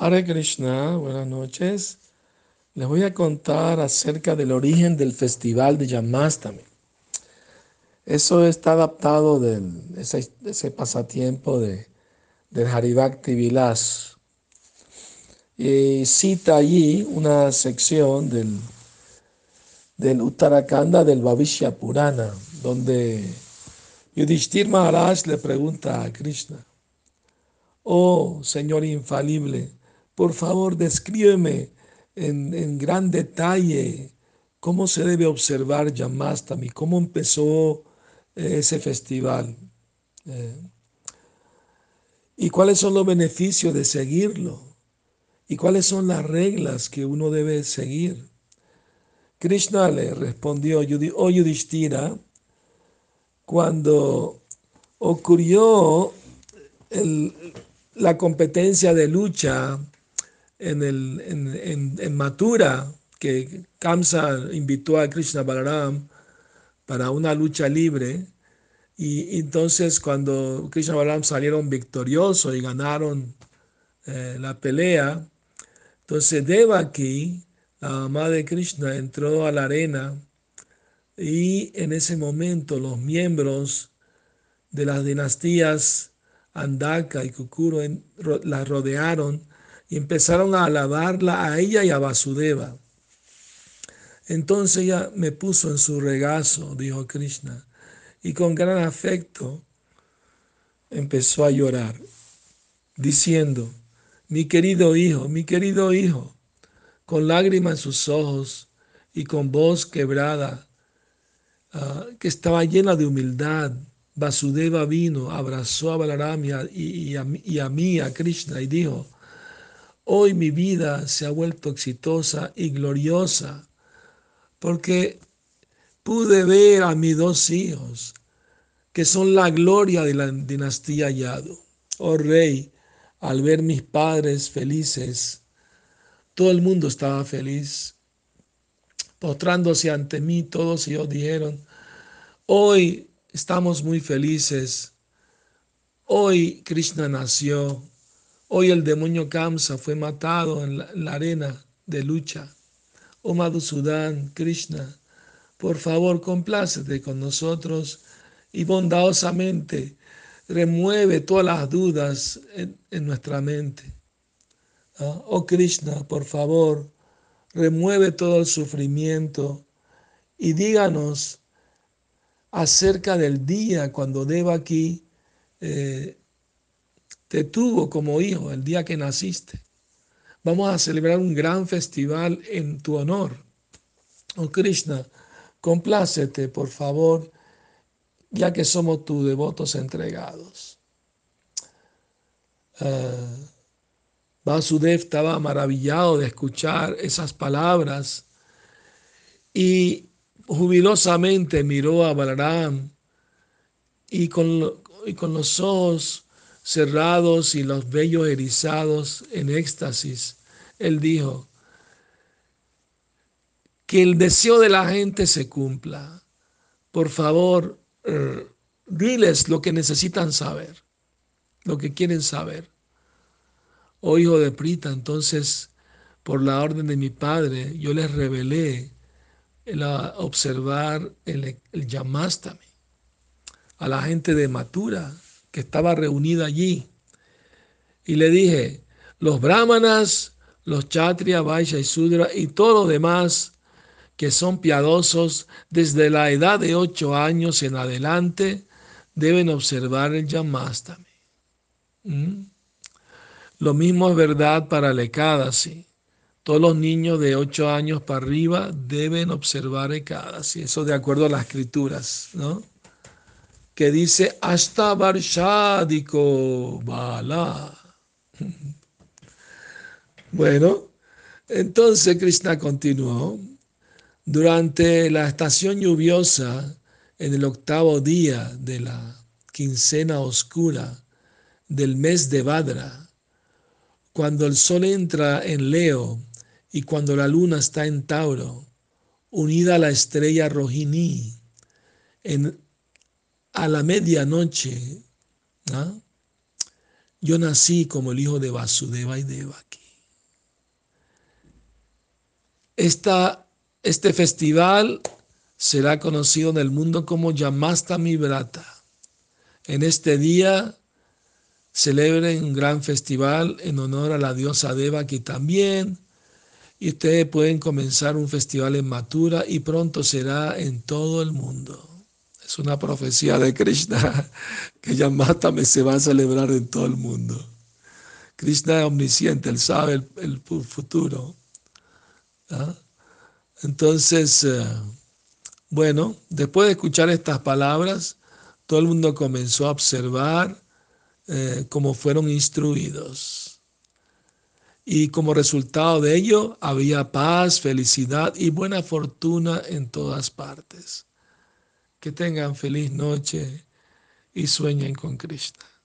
Hare Krishna, buenas noches. Les voy a contar acerca del origen del festival de Yamastami. Eso está adaptado de ese, pasatiempo de, del Haribhakti Vilas. Y cita allí una sección del, Uttarakanda del Bhavishya Purana, donde Yudhishthir Maharaj le pregunta a Krishna, Oh Señor infalible, por favor descríbeme en, gran detalle cómo se debe observar Yamastami, cómo empezó eh, ese festival eh, y cuáles son los beneficios de seguirlo y cuáles son las reglas que uno debe seguir. Krishna le respondió, oh Yudhishthira, cuando ocurrió la competencia de lucha en, el, en, en, Mathura, que Kamsa invitó a Krishna Balaram para una lucha libre. Y entonces cuando Krishna Balaram salieron victoriosos y ganaron eh, la pelea, entonces Devaki, la mamá de Krishna, entró a la arena y en ese momento los miembros de las dinastías Andaka y Kukuro la rodearon y empezaron a alabarla a ella y a Vasudeva. Entonces ella me puso en su regazo, dijo Krishna, y con gran afecto empezó a llorar, diciendo, mi querido hijo, mi querido hijo, con lágrimas en sus ojos y con voz quebrada, ah, que estaba llena de humildad, Vasudeva vino, abrazó a Balaram y, a, mí, a Krishna, y dijo, hoy mi vida se ha vuelto exitosa y gloriosa, porque pude ver a mis dos hijos, que son la gloria de la dinastía Yadu. Oh rey, al ver mis padres felices, todo el mundo estaba feliz. Postrándose ante mí, todos ellos dijeron, hoy Estamos muy felices. Hoy Krishna nació. Hoy el demonio Kamsa fue matado en la, arena de lucha. Oh Madhusudan, Krishna, por favor complácete con nosotros y bondadosamente remueve todas las dudas en, nuestra mente. Ah, oh Krishna, por favor, remueve todo el sufrimiento y díganos acerca del día cuando Devaki eh, te tuvo como hijo, el día que naciste. Vamos a celebrar un gran festival en tu honor. Oh Krishna, complácete, por favor, ya que somos tus devotos entregados. Uh, Vasudev estaba maravillado de escuchar esas palabras y jubilosamente miró a Balaram y con, y con los ojos cerrados y los vellos erizados en éxtasis, él dijo, que el deseo de la gente se cumpla. Por favor, eh, diles lo que necesitan saber, lo que quieren saber. Oh hijo de Prita, entonces, por la orden de mi padre, yo les revelé el observar el, el a la gente de Matura que estaba reunida allí. Y le dije, los brahmanas, los chatria, vaishya y sudra y todos los demás que son piadosos desde la edad de ocho años en adelante deben observar el Yamastami. ¿Mm? Lo mismo es verdad para el Ekadasi. Todos los niños de 8 años para arriba deben observar Ekadasi, eso de acuerdo a las escrituras, ¿no? Que dice hasta Barshadiko Bala. Bueno, entonces Krishna continuó. Durante la estación lluviosa, en el octavo día de la quincena oscura del mes de Vadra, cuando el sol entra en Leo y cuando la luna está en Tauro, unida a la estrella Rohini, en, a la medianoche, yo nací como el hijo de Vasudeva y Devaki. Esta, este festival será conocido en el mundo como Yamastami Brata. En este día celebren un gran festival en honor a la diosa Deva que también y ustedes pueden comenzar un festival en Mathura y pronto será en todo el mundo. Es una profecía de Krishna que Yamastami se va a celebrar en todo el mundo. Krishna es omnisciente, él sabe el, futuro. ¿ah? Entonces, eh, bueno, después de escuchar estas palabras, todo el mundo comenzó a observar eh, cómo fueron instruidos. Y como resultado de ello, había paz, felicidad y buena fortuna en todas partes. Que tengan feliz noche y sueñen con Krishna.